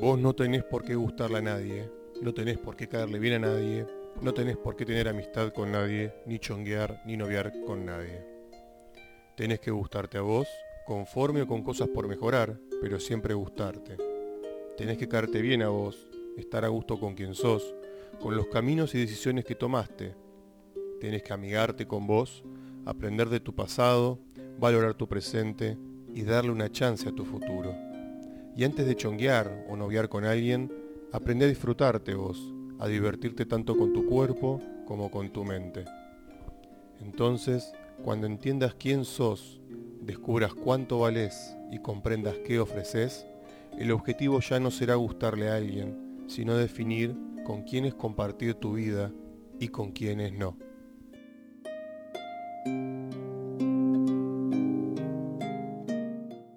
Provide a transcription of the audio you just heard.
Vos no tenés por qué gustarle a nadie, no tenés por qué caerle bien a nadie, no tenés por qué tener amistad con nadie, ni chonguear, ni noviar con nadie. Tenés que gustarte a vos, conforme o con cosas por mejorar, pero siempre gustarte. Tenés que caerte bien a vos, estar a gusto con quien sos, con los caminos y decisiones que tomaste. Tenés que amigarte con vos, aprender de tu pasado, valorar tu presente y darle una chance a tu futuro. Y antes de chonguear o noviar con alguien, aprende a disfrutarte vos, a divertirte tanto con tu cuerpo como con tu mente. Entonces, cuando entiendas quién sos, descubras cuánto valés y comprendas qué ofreces, el objetivo ya no será gustarle a alguien, sino definir con quiénes compartir tu vida y con quiénes no.